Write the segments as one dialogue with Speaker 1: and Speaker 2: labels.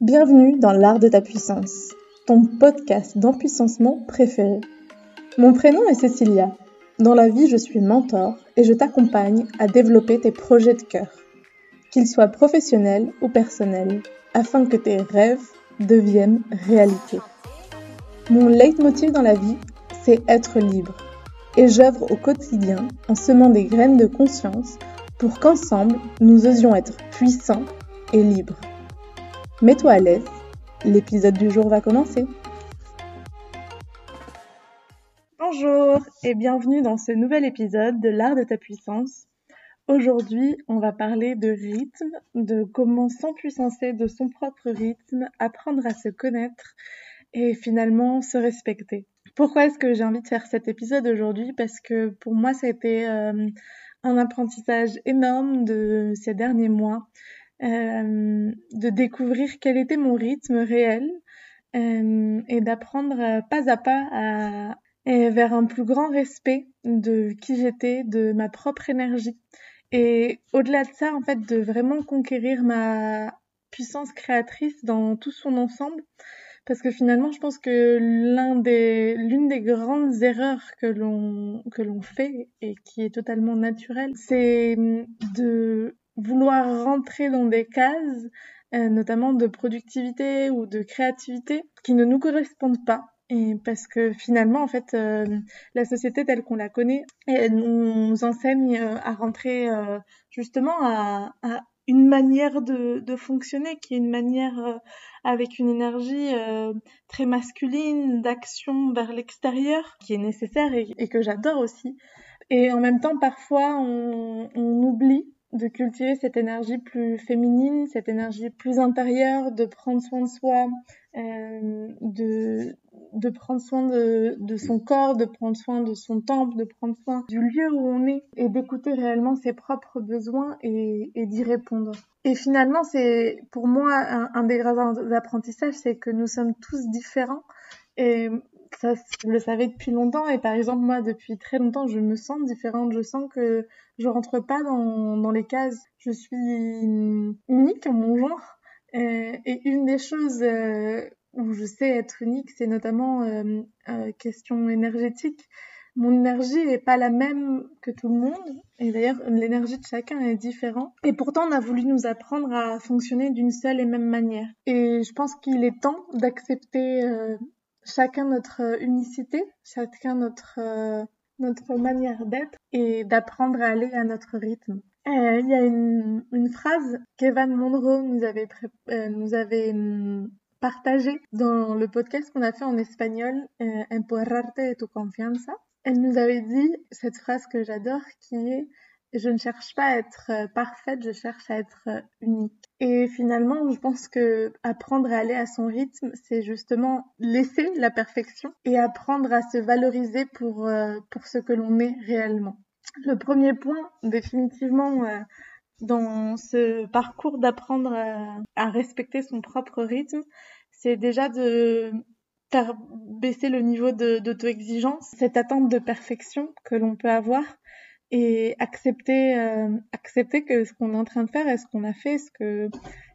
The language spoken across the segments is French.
Speaker 1: Bienvenue dans l'art de ta puissance, ton podcast d'empuissancement préféré. Mon prénom est Cécilia. Dans la vie, je suis mentor et je t'accompagne à développer tes projets de cœur, qu'ils soient professionnels ou personnels, afin que tes rêves deviennent réalité. Mon leitmotiv dans la vie, c'est être libre. Et j'œuvre au quotidien en semant des graines de conscience pour qu'ensemble, nous osions être puissants et libres. Mets-toi à l'aise, l'épisode du jour va commencer. Bonjour et bienvenue dans ce nouvel épisode de l'art de ta puissance. Aujourd'hui, on va parler de rythme, de comment s'empuissancer de son propre rythme, apprendre à se connaître et finalement se respecter. Pourquoi est-ce que j'ai envie de faire cet épisode aujourd'hui? Parce que pour moi, ça a été euh, un apprentissage énorme de ces derniers mois de découvrir quel était mon rythme réel euh, et d'apprendre euh, pas à pas à, vers un plus grand respect de qui j'étais, de ma propre énergie. Et au-delà de ça, en fait, de vraiment conquérir ma puissance créatrice dans tout son ensemble. Parce que finalement, je pense que l'un des, l'une des grandes erreurs que l'on, que l'on fait et qui est totalement naturelle, c'est de vouloir rentrer dans des cases, euh, notamment de productivité ou de créativité, qui ne nous correspondent pas. Et parce que finalement, en fait, euh, la société telle qu'on la connaît, elle nous enseigne euh, à rentrer justement à, une manière de, fonctionner qui est une manière avec une énergie très masculine, d'action vers l'extérieur, qui est nécessaire et, que j'adore aussi. Et en même temps, parfois, on oublie de cultiver cette énergie plus féminine, cette énergie plus intérieure, de prendre soin de soi, euh, de, de prendre soin de, de son corps, de prendre soin de son temple, de prendre soin du lieu où on est et d'écouter réellement ses propres besoins et, et d'y répondre. Et finalement, c'est pour moi un, un des grands apprentissages, c'est que nous sommes tous différents et ça, je le savais depuis longtemps. Et par exemple, moi, depuis très longtemps, je me sens différente. Je sens que je rentre pas dans, dans les cases. Je suis unique en mon genre. Euh, et une des choses euh, où je sais être unique, c'est notamment euh, euh, question énergétique. Mon énergie est pas la même que tout le monde. Et d'ailleurs, l'énergie de chacun est différente. Et pourtant, on a voulu nous apprendre à fonctionner d'une seule et même manière. Et je pense qu'il est temps d'accepter euh, chacun notre unicité, chacun notre, euh, notre manière d'être et d'apprendre à aller à notre rythme. Euh, il y a une, une phrase qu'Evan Monroe nous avait, euh, nous avait hum, partagée dans le podcast qu'on a fait en espagnol, euh, Empoderarte de tu confianza. Elle nous avait dit cette phrase que j'adore qui est je ne cherche pas à être euh, parfaite, je cherche à être euh, unique. Et finalement, je pense que apprendre à aller à son rythme, c'est justement laisser la perfection et apprendre à se valoriser pour, euh, pour ce que l'on est réellement. Le premier point, définitivement, dans ce parcours d'apprendre à, respecter son propre rythme, c'est déjà de faire baisser le niveau d'auto-exigence, cette attente de perfection que l'on peut avoir et accepter euh, accepter que ce qu'on est en train de faire et ce qu'on a fait ce que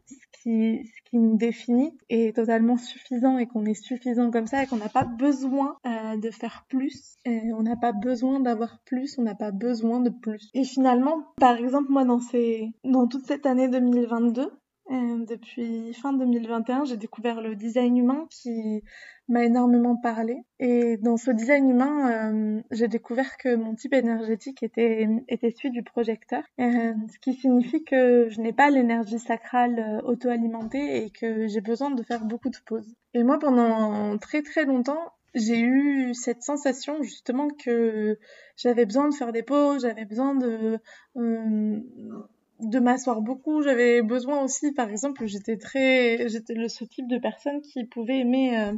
Speaker 1: ce qui ce qui nous définit est totalement suffisant et qu'on est suffisant comme ça et qu'on n'a pas besoin euh, de faire plus. Et on n'a pas besoin d'avoir plus on n'a pas besoin de plus. Et finalement par exemple moi dans ces dans toute cette année 2022 euh, depuis fin 2021, j'ai découvert le design humain qui m'a énormément parlé. Et dans ce design humain, euh, j'ai découvert que mon type énergétique était, celui du projecteur, euh, ce qui signifie que je n'ai pas l'énergie sacrale euh, auto-alimentée et que j'ai besoin de faire beaucoup de pauses. Et moi, pendant très très longtemps, j'ai eu cette sensation justement que j'avais besoin de faire des pauses, j'avais besoin de de m'asseoir beaucoup. J'avais besoin aussi, par exemple, j'étais très, j'étais ce type de personne qui pouvait aimer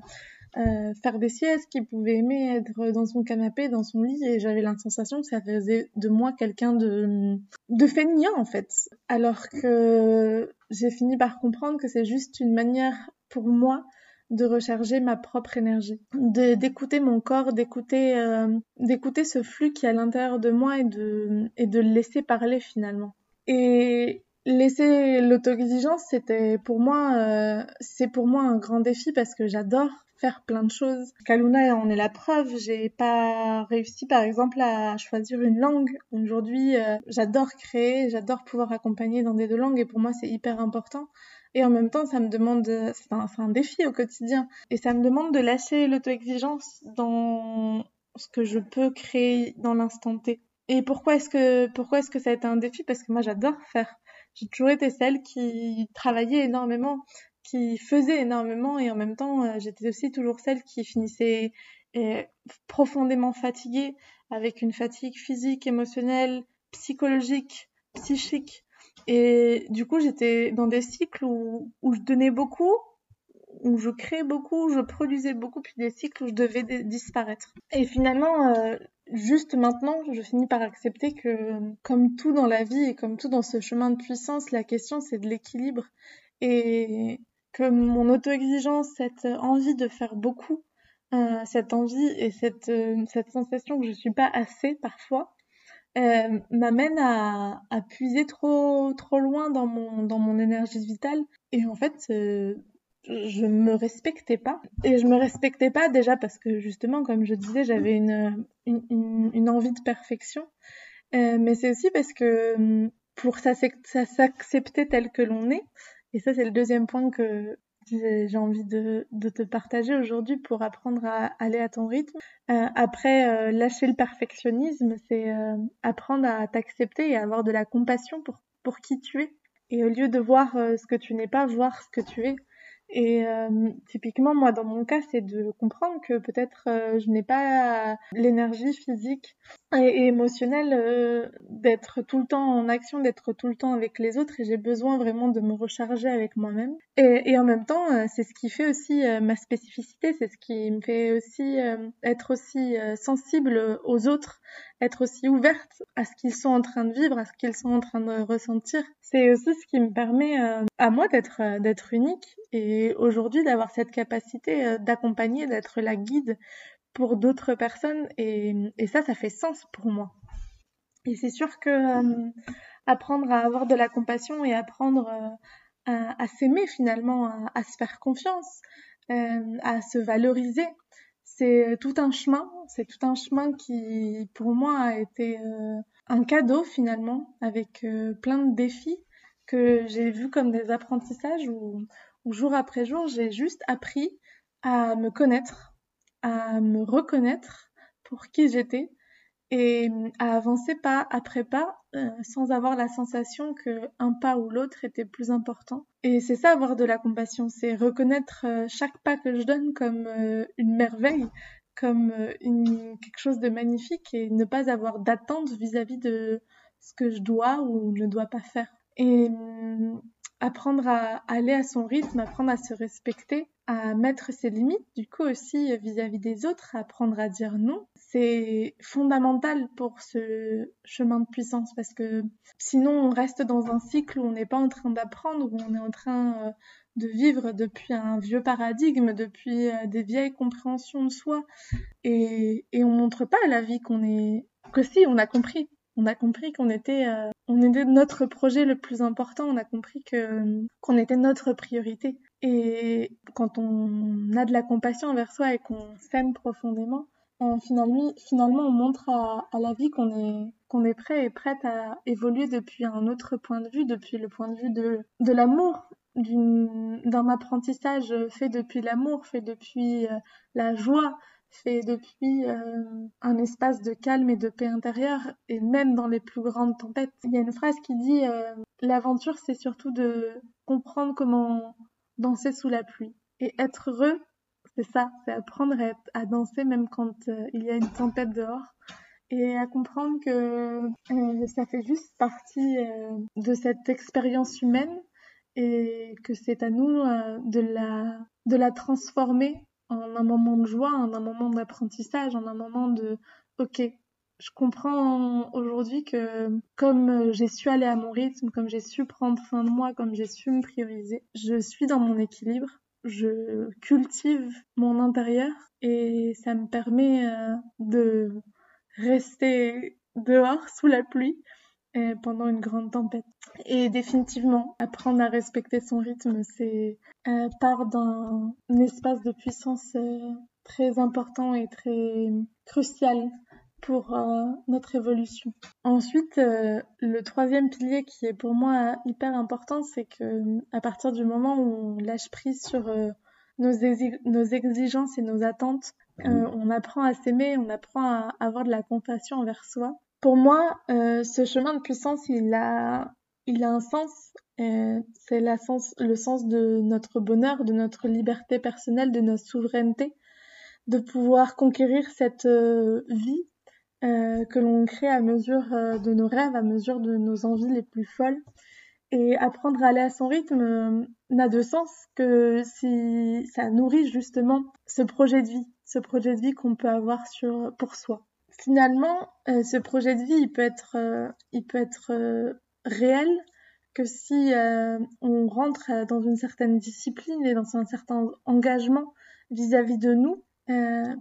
Speaker 1: euh, faire des siestes, qui pouvait aimer être dans son canapé, dans son lit, et j'avais la sensation que ça faisait de moi quelqu'un de, de feignant en fait. Alors que j'ai fini par comprendre que c'est juste une manière pour moi de recharger ma propre énergie, de d'écouter mon corps, d'écouter euh, ce flux qui est à l'intérieur de moi et de et de le laisser parler finalement. Et laisser l'auto-exigence, c'était pour moi, euh, c'est pour moi un grand défi parce que j'adore faire plein de choses. Kaluna en est la preuve. J'ai pas réussi, par exemple, à choisir une langue. Aujourd'hui, euh, j'adore créer, j'adore pouvoir accompagner dans des deux langues et pour moi, c'est hyper important. Et en même temps, ça me demande, c'est un, défi au quotidien. Et ça me demande de lâcher l'auto-exigence dans ce que je peux créer dans l'instant T. Et pourquoi est-ce que, pourquoi est-ce que ça a été un défi? Parce que moi, j'adore faire. J'ai toujours été celle qui travaillait énormément qui faisait énormément et en même temps euh, j'étais aussi toujours celle qui finissait euh, profondément fatiguée avec une fatigue physique, émotionnelle, psychologique, psychique. Et du coup j'étais dans des cycles où, je donnais beaucoup, où je créais beaucoup, je produisais beaucoup, puis des cycles où je devais disparaître. Et finalement, euh, juste maintenant, je finis par accepter que, comme tout dans la vie et comme tout dans ce chemin de puissance, la question c'est de l'équilibre. Et que mon auto-exigence, cette envie de faire beaucoup, euh, cette envie et cette, euh, cette sensation que je suis pas assez parfois, euh, m'amène à, à, puiser trop, trop loin dans mon, dans mon énergie vitale. Et en fait, je me respectais pas. Et je me respectais pas déjà parce que justement, comme je disais, j'avais une, une, une, envie de perfection. mais c'est aussi parce que pour s'accepter tel que l'on est, et ça, c'est le deuxième point que j'ai envie de, te partager aujourd'hui pour apprendre à aller à ton rythme. Euh, après, euh, lâcher le perfectionnisme, c'est euh, apprendre à t'accepter et avoir de la compassion pour, pour qui tu es. Et au lieu de voir ce que tu n'es pas, voir ce que tu es. Et euh, typiquement, moi, dans mon cas, c'est de comprendre que peut-être euh, je n'ai pas l'énergie physique et, émotionnelle euh, d'être tout le temps en action, d'être tout le temps avec les autres, et j'ai besoin vraiment de me recharger avec moi-même. Et, et, en même temps, c'est ce qui fait aussi ma spécificité, c'est ce qui me fait aussi être aussi sensible aux autres, être aussi ouverte à ce qu'ils sont en train de vivre, à ce qu'ils sont en train de ressentir. C'est aussi ce qui me permet à moi d'être d'être unique et aujourd'hui d'avoir cette capacité euh, d'accompagner, d'être la guide pour d'autres personnes et, et, ça, ça fait sens pour moi. Et c'est sûr que euh, apprendre à avoir de la compassion et apprendre euh, à, à s'aimer finalement, à, à, se faire confiance, à se valoriser, c'est tout un chemin. C'est tout un chemin qui, pour moi, a été un cadeau finalement, avec plein de défis que j'ai vus comme des apprentissages où, jour après jour, j'ai juste appris à me connaître, à me reconnaître pour qui j'étais et à avancer pas après pas euh, sans avoir la sensation que un pas ou l'autre était plus important. Et c'est ça avoir de la compassion, c'est reconnaître euh, chaque pas que je donne comme euh, une merveille, comme quelque chose de magnifique et ne pas avoir d'attente vis-à-vis de ce que je dois ou ne dois pas faire. Et apprendre à aller à son rythme, apprendre à se respecter, à mettre ses limites, du coup aussi vis-à-vis des autres, apprendre à dire non, c'est fondamental pour ce chemin de puissance parce que sinon on reste dans un cycle où on n'est pas en train d'apprendre, où on est en train euh, de vivre depuis un vieux paradigme, depuis euh, des vieilles compréhensions de soi. Et, et on montre pas à la vie qu'on est que si on a compris on a compris qu'on était, euh, on était notre projet le plus important. On a compris que qu'on était notre priorité. Et quand on a de la compassion envers soi et qu'on s'aime profondément, finalement, finalement, on montre à, à la vie qu'on est qu'on est prêt et prête à évoluer depuis un autre point de vue, depuis le point de vue de, de l'amour, d'un apprentissage fait depuis l'amour, fait depuis euh, la joie, fait depuis euh, un espace de calme et de paix intérieure, et même dans les plus grandes tempêtes. Il y a une phrase qui dit euh, L'aventure, c'est surtout de comprendre comment danser sous la pluie. Et être heureux, c'est ça, c'est apprendre à, danser même quand euh, il y a une tempête dehors. Et à comprendre que ça fait juste partie de cette expérience humaine et que c'est à nous de, la, de la transformer en un moment de joie, en un moment d'apprentissage, en un moment de ok, je comprends aujourd'hui que comme j'ai su aller à mon rythme, comme j'ai su prendre soin de moi, comme j'ai su me prioriser, je suis dans mon équilibre, je cultive mon intérieur et ça me permet euh, de rester dehors sous la pluie pendant une grande tempête. Et définitivement, apprendre à respecter son rythme, c'est euh, part d'un espace de puissance euh, très important et très crucial pour euh, notre évolution. Ensuite, euh, le troisième pilier qui est pour moi hyper important, c'est que à partir du moment où on lâche prise sur nos, nos, exigences et nos attentes, on apprend à s'aimer, on apprend à avoir de la compassion envers soi pour moi, euh, ce chemin de puissance, il a, il a un sens. Euh, c'est sens, le sens de notre bonheur, de notre liberté personnelle, de notre souveraineté, de pouvoir conquérir cette euh, vie que l'on crée à mesure de nos rêves, à mesure de nos envies les plus folles. Et apprendre à aller à son rythme n'a de sens que si ça nourrit justement ce projet de vie, ce projet de vie qu'on peut avoir sur, pour soi finalement, euh, ce projet de vie, il peut être, euh, il peut être euh, réel que si on rentre dans une certaine discipline et dans un certain engagement vis-à-vis de nous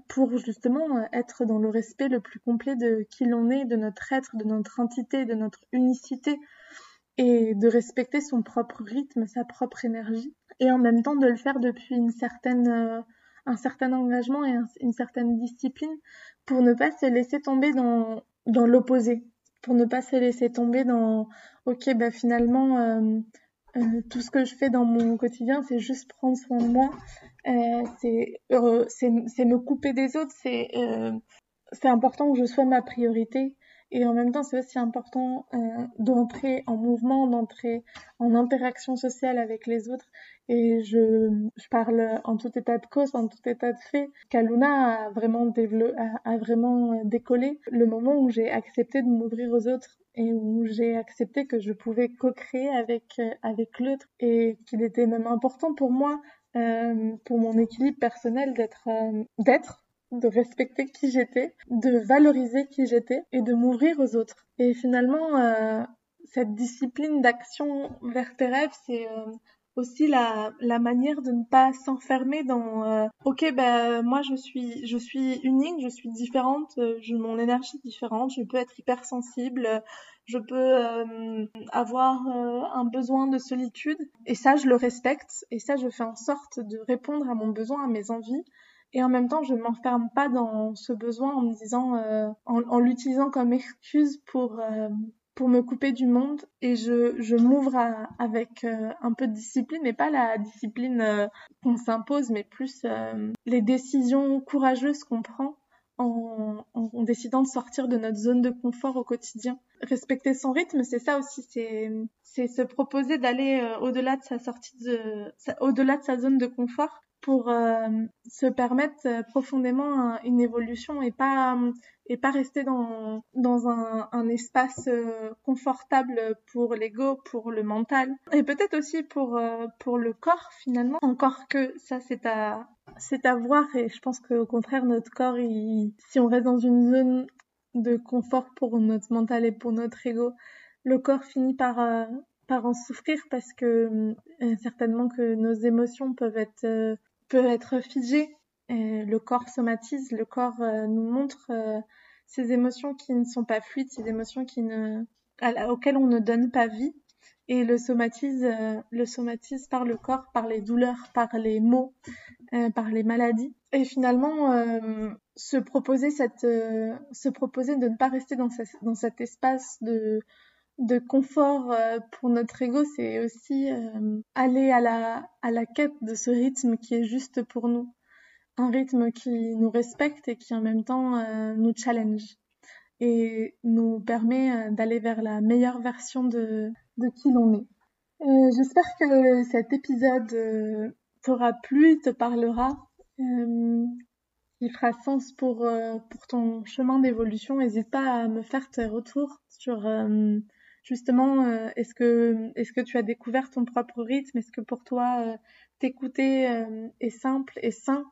Speaker 1: pour justement être dans le respect le plus complet de qui l'on est, de notre être, de notre entité, de notre unicité et de respecter son propre rythme, sa propre énergie et en même temps de le faire depuis une certaine un certain engagement et une certaine discipline pour ne pas se laisser tomber dans, dans l'opposé, pour ne pas se laisser tomber dans ok bah finalement euh, euh, tout ce que je fais dans mon quotidien c'est juste prendre soin de moi, euh, c'est c'est me couper des autres, c'est important que je sois ma priorité et en même temps, c'est aussi important euh, d'entrer en mouvement, d'entrer en interaction sociale avec les autres. Et je, je parle en tout état de cause, en tout état de fait, qu'Aluna a vraiment développé, a, vraiment euh, décollé le moment où j'ai accepté de m'ouvrir aux autres et où j'ai accepté que je pouvais co-créer avec euh, avec l'autre et qu'il était même important pour moi euh, pour mon équilibre personnel d'être euh, d'être de respecter qui j'étais, de valoriser qui j'étais et de m'ouvrir aux autres. Et finalement, euh, cette discipline d'action vers tes rêves, c'est euh, aussi la, manière de ne pas s'enfermer dans euh, ok ben moi je suis je suis unique je suis différente je mon énergie est différente je peux être hypersensible je peux avoir un besoin de solitude et ça je le respecte et ça je fais en sorte de répondre à mon besoin à mes envies et en même temps je m'enferme pas dans ce besoin en me disant euh, en, l'utilisant comme excuse pour euh, pour me couper du monde et je, je m'ouvre avec euh, un peu de discipline mais pas la discipline qu'on s'impose mais plus les décisions courageuses qu'on prend en, en, décidant de sortir de notre zone de confort au quotidien. Respecter son rythme, c'est ça aussi, c'est c'est se proposer d'aller au-delà de sa sortie de au-delà de sa zone de confort pour euh, se permettre euh, profondément une évolution et pas et pas rester dans dans un, espace euh, confortable pour l'ego, pour le mental et peut-être aussi pour pour le corps finalement. Encore que ça c'est à c'est à voir et je pense qu'au contraire notre corps si on reste dans une zone de confort pour notre mental et pour notre ego, le corps finit par par en souffrir parce que certainement que nos émotions peuvent être peut être figé. Le corps somatise, le corps euh, nous montre euh, ces émotions qui ne sont pas fluides, ces émotions qui ne, auxquelles on ne donne pas vie. Et le somatise, euh, le somatise par le corps, par les douleurs, par les maux, par les maladies. Et finalement, se proposer cette, se proposer de ne pas rester dans cet espace de de confort euh, pour notre ego, c'est aussi euh, aller à la, à la quête de ce rythme qui est juste pour nous. Un rythme qui nous respecte et qui en même temps euh, nous challenge et nous permet d'aller vers la meilleure version de, de qui l'on est. J'espère que cet épisode t'aura plu, te parlera, il fera sens pour, pour ton chemin d'évolution. N'hésite pas à me faire tes retours sur justement, euh, est-ce que, est-ce que tu as découvert ton propre rythme? Est-ce que pour toi, euh, t'écouter euh, est simple et sain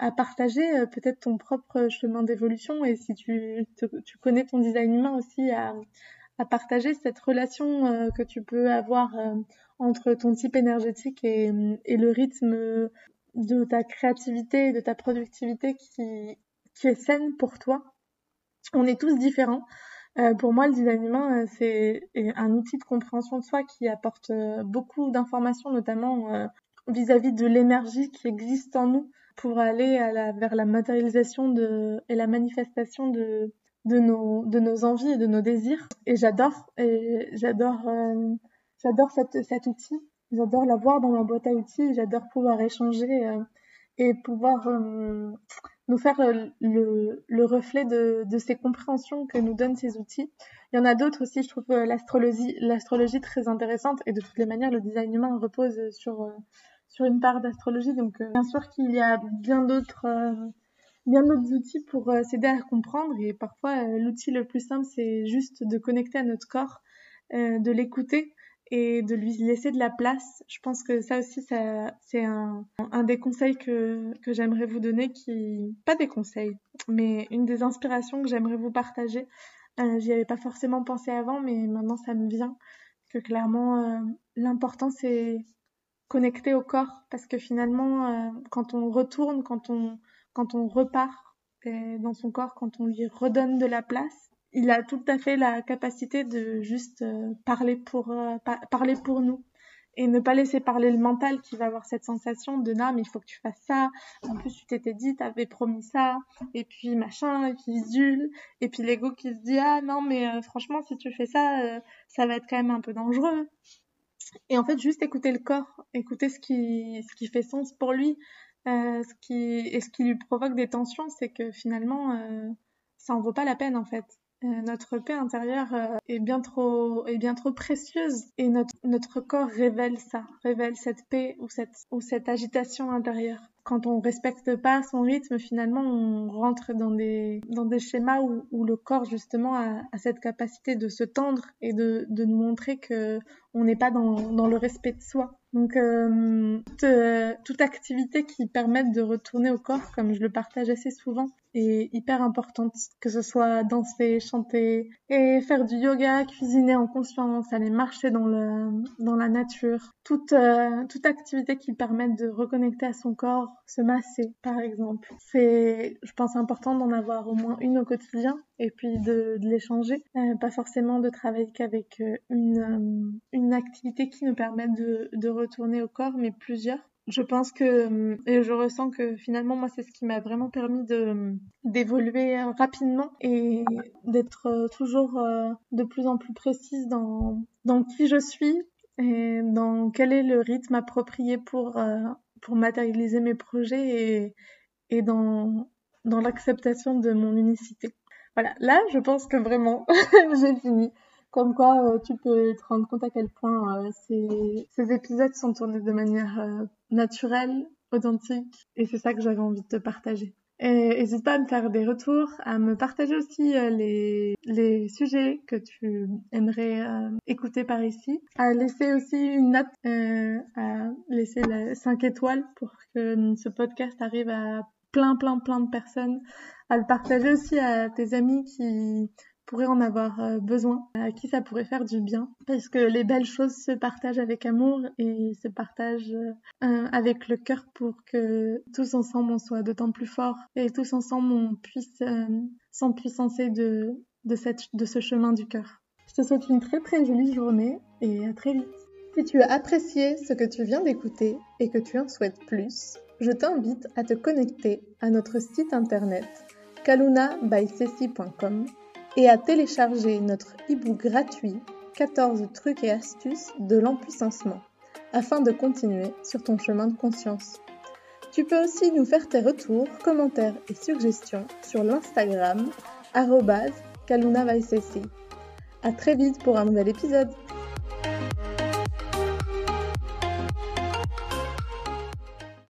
Speaker 1: à partager peut-être ton propre chemin d'évolution? Et si tu, tu connais ton design humain aussi à, à partager cette relation que tu peux avoir entre ton type énergétique et, et, le rythme de ta créativité et de ta productivité qui, qui est saine pour toi? On est tous différents. Euh, pour moi, le design humain, euh, c'est un outil de compréhension de soi qui apporte euh, beaucoup d'informations, notamment vis-à-vis de l'énergie qui existe en nous pour aller vers la matérialisation et la manifestation de, nos, envies et de nos désirs. Et j'adore, j'adore, j'adore cet outil. J'adore l'avoir dans ma boîte à outils. J'adore pouvoir échanger et pouvoir nous faire euh, le, le reflet de, de, ces compréhensions que nous donnent ces outils. Il y en a d'autres aussi, je trouve euh, l'astrologie, l'astrologie très intéressante et de toutes les manières, le design humain repose sur, euh, sur une part d'astrologie. Donc, bien sûr qu'il y a bien d'autres, bien d'autres outils pour s'aider à comprendre et parfois, l'outil le plus simple, c'est juste de connecter à notre corps, de l'écouter et de lui laisser de la place. Je pense que ça aussi, ça, c'est un, un des conseils que, que j'aimerais vous donner, qui, pas des conseils, mais une des inspirations que j'aimerais vous partager. Euh, J'y avais pas forcément pensé avant, mais maintenant ça me vient que clairement, euh, l'important c'est connecter au corps, parce que finalement, euh, quand on retourne, quand on, quand on repart dans son corps, quand on lui redonne de la place, il a tout à fait la capacité de juste euh, parler pour euh, parler pour nous et ne pas laisser parler le mental qui va avoir cette sensation de non mais il faut que tu fasses ça. En plus tu t'étais dit t'avais promis ça. Et puis machin et puis zul. Et puis l'ego qui se dit ah non mais euh, franchement si tu fais ça ça va être quand même un peu dangereux. Et en fait juste écouter le corps écouter ce qui ce qui fait sens pour lui ce qui et ce qui lui provoque des tensions c'est que finalement ça en vaut pas la peine en fait notre paix intérieure euh, est bien trop est bien trop précieuse et notre notre corps révèle ça, révèle cette paix ou cette ou cette agitation intérieure. Quand on respecte pas son rythme, finalement, on rentre dans des dans des schémas où, où le corps justement a, a, cette capacité de se tendre et de de nous montrer que on n'est pas dans dans le respect de soi. Donc euh, toute, euh, toute, activité qui permette de retourner au corps, comme je le partage assez souvent, est hyper importante. Que ce soit danser, chanter, et faire du yoga, cuisiner en conscience, aller marcher dans, le, dans la nature. Toute, euh, toute activité qui permette de reconnecter à son corps, se masser par exemple. C'est, je pense, important d'en avoir au moins une au quotidien et puis de, de l'échanger. Euh, pas forcément de travailler qu'avec euh, une, euh, une activité qui nous permette de, de retourner au corps, mais plusieurs. Je pense que et je ressens que finalement moi c'est ce qui m'a vraiment permis de d'évoluer rapidement et d'être toujours de plus en plus précise dans dans qui je suis et dans quel est le rythme approprié pour pour matérialiser mes projets et et dans dans l'acceptation de mon unicité. Voilà, là, je pense que vraiment, j'ai fini. Comme quoi, euh, tu peux te rendre compte à quel point euh, ces, ces, épisodes sont tournés de manière euh, naturelle, authentique, et c'est ça que j'avais envie de te partager. N'hésite pas à me faire des retours, à me partager aussi les, les sujets que tu aimerais écouter par ici, à laisser aussi une note, à laisser 5 étoiles pour que ce podcast arrive à plein, plein, plein de personnes, à le partager aussi à tes amis qui pourraient en avoir euh, besoin, à qui ça pourrait faire du bien, parce que les belles choses se partagent avec amour et se partagent euh, avec le cœur pour que tous ensemble on soit d'autant plus forts et tous ensemble on puisse euh, s'empuissancer de, de, cette, de ce chemin du cœur. Je te souhaite une très très jolie journée et à très vite. Si tu as apprécié ce que tu viens d'écouter et que tu en souhaites plus, je t'invite à te connecter à notre site internet kalunabysessi.com et à télécharger notre e-book gratuit 14 trucs et astuces de l'empuissancement afin de continuer sur ton chemin de conscience. Tu peux aussi nous faire tes retours, commentaires et suggestions sur l'Instagram kalunabysessi. À très vite pour un nouvel épisode.